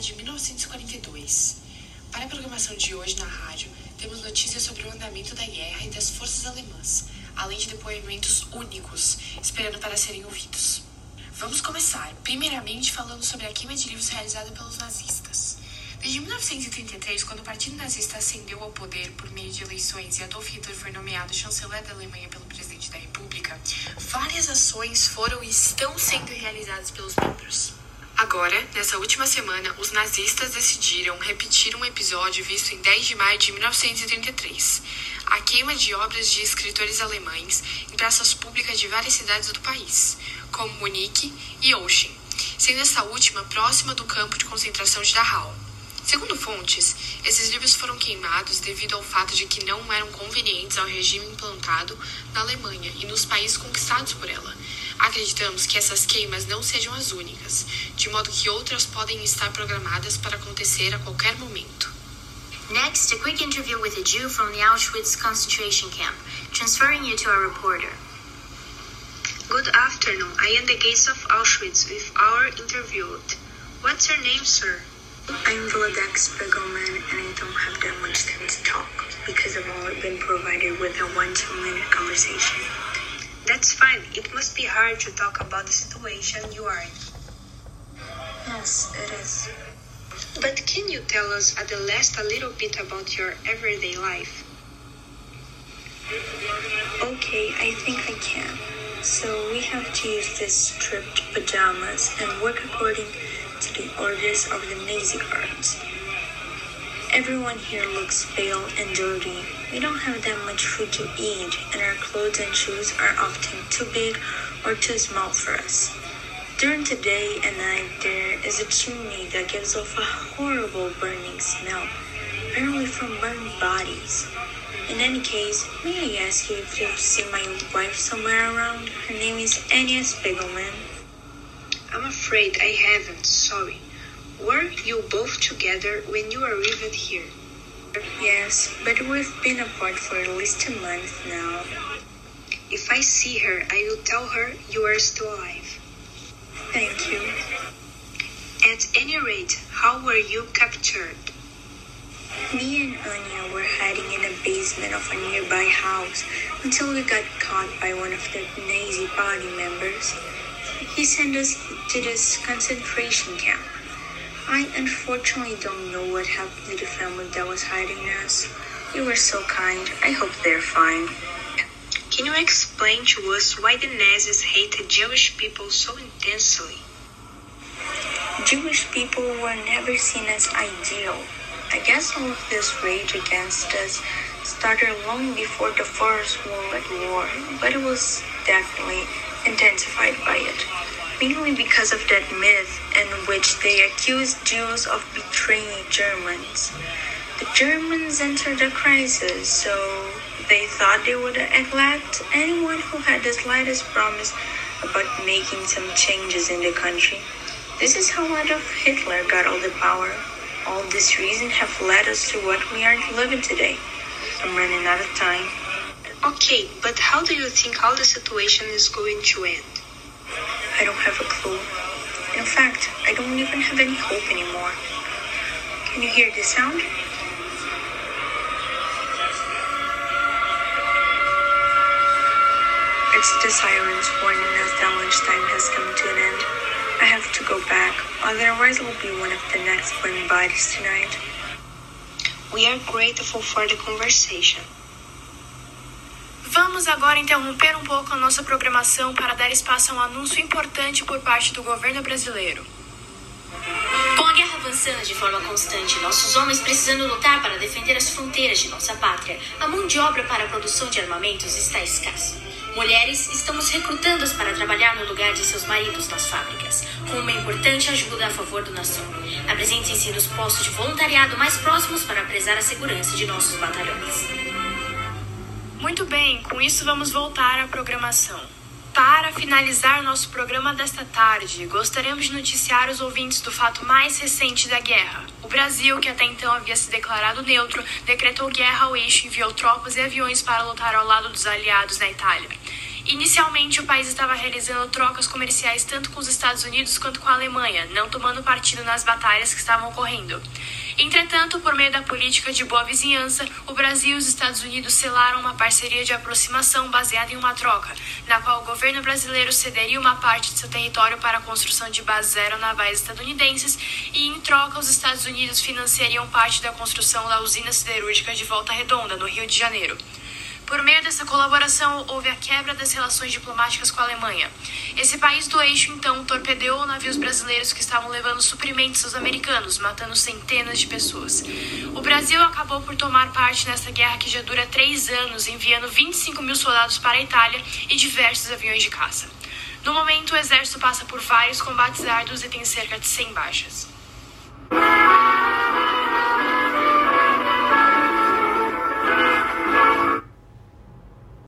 de 1942. Para a programação de hoje na rádio, temos notícias sobre o andamento da guerra e das forças alemãs, além de depoimentos únicos, esperando para serem ouvidos. Vamos começar, primeiramente, falando sobre a queima de livros realizada pelos nazistas. Desde 1933, quando o Partido Nazista ascendeu ao poder por meio de eleições e Adolf Hitler foi nomeado chanceler da Alemanha pelo presidente da República, várias ações foram e estão sendo realizadas pelos membros. Agora, nessa última semana, os nazistas decidiram repetir um episódio visto em 10 de maio de 1933, a queima de obras de escritores alemães em praças públicas de várias cidades do país, como Munique e Auschwitz, sendo essa última próxima do campo de concentração de Dachau. Segundo fontes, esses livros foram queimados devido ao fato de que não eram convenientes ao regime implantado na Alemanha e nos países conquistados por ela, Acreditamos que essas queimas não sejam as únicas, de modo que outras podem estar programadas para acontecer a qualquer momento. Next, a quick interview with a Jew from the Auschwitz concentration camp, transferring you to our reporter. Good afternoon. I am the guest of Auschwitz with our interviewed. What's your name, sir? I'm Vladek Spiegelman, and I don't have that much time to talk because I've only been provided with a one-two minute conversation. That's fine. It must be hard to talk about the situation you are in. Yes, it is. But can you tell us at the last a little bit about your everyday life? Okay, I think I can. So we have to use these stripped pajamas and work according to the orders of the Nazi guards. Everyone here looks pale and dirty. We don't have that much food to eat, and our clothes and shoes are often too big or too small for us. During the day and night, there is a chimney that gives off a horrible burning smell, apparently from burned bodies. In any case, may I ask you if you've seen my wife somewhere around? Her name is Anya Spiegelman. I'm afraid I haven't, sorry. Were you both together when you arrived here? Yes, but we've been apart for at least a month now. If I see her, I will tell her you are still alive. Thank you. At any rate, how were you captured? Me and Anya were hiding in a basement of a nearby house until we got caught by one of the Nazi party members. He sent us to this concentration camp. I unfortunately don't know what happened to the family that was hiding us. You were so kind. I hope they're fine. Can you explain to us why the Nazis hated Jewish people so intensely? Jewish people were never seen as ideal. I guess all of this rage against us started long before the First World War, but it was definitely intensified by it mainly because of that myth in which they accused Jews of betraying Germans. The Germans entered the crisis, so they thought they would elect anyone who had the slightest promise about making some changes in the country. This is how Adolf Hitler got all the power. All this reason have led us to what we are living today. I'm running out of time. Okay, but how do you think all the situation is going to end? I don't have a clue. In fact, I don't even have any hope anymore. Can you hear the sound? It's the sirens warning us that lunchtime has come to an end. I have to go back, otherwise I'll be one of the next burn bodies tonight. We are grateful for the conversation. Vamos agora interromper um pouco a nossa programação para dar espaço a um anúncio importante por parte do governo brasileiro. Com a guerra avançando de forma constante, nossos homens precisando lutar para defender as fronteiras de nossa pátria, a mão de obra para a produção de armamentos está escassa. Mulheres, estamos recrutando-as para trabalhar no lugar de seus maridos nas fábricas, com uma importante ajuda a favor do nação. Apresentem-se nos postos de voluntariado mais próximos para prezar a segurança de nossos batalhões. Muito bem, com isso vamos voltar à programação. Para finalizar nosso programa desta tarde, gostaríamos de noticiar os ouvintes do fato mais recente da guerra. O Brasil, que até então havia se declarado neutro, decretou guerra ao eixo e enviou tropas e aviões para lutar ao lado dos aliados na Itália. Inicialmente, o país estava realizando trocas comerciais tanto com os Estados Unidos quanto com a Alemanha, não tomando partido nas batalhas que estavam ocorrendo. Entretanto, por meio da política de boa vizinhança, o Brasil e os Estados Unidos selaram uma parceria de aproximação baseada em uma troca, na qual o governo brasileiro cederia uma parte de seu território para a construção de bases aeronavais estadunidenses e, em troca, os Estados Unidos financiariam parte da construção da usina siderúrgica de Volta Redonda, no Rio de Janeiro. Por meio dessa colaboração, houve a quebra das relações diplomáticas com a Alemanha. Esse país do eixo, então, torpedeou navios brasileiros que estavam levando suprimentos aos americanos, matando centenas de pessoas. O Brasil acabou por tomar parte nessa guerra que já dura três anos, enviando 25 mil soldados para a Itália e diversos aviões de caça. No momento, o exército passa por vários combates árduos e tem cerca de 100 baixas.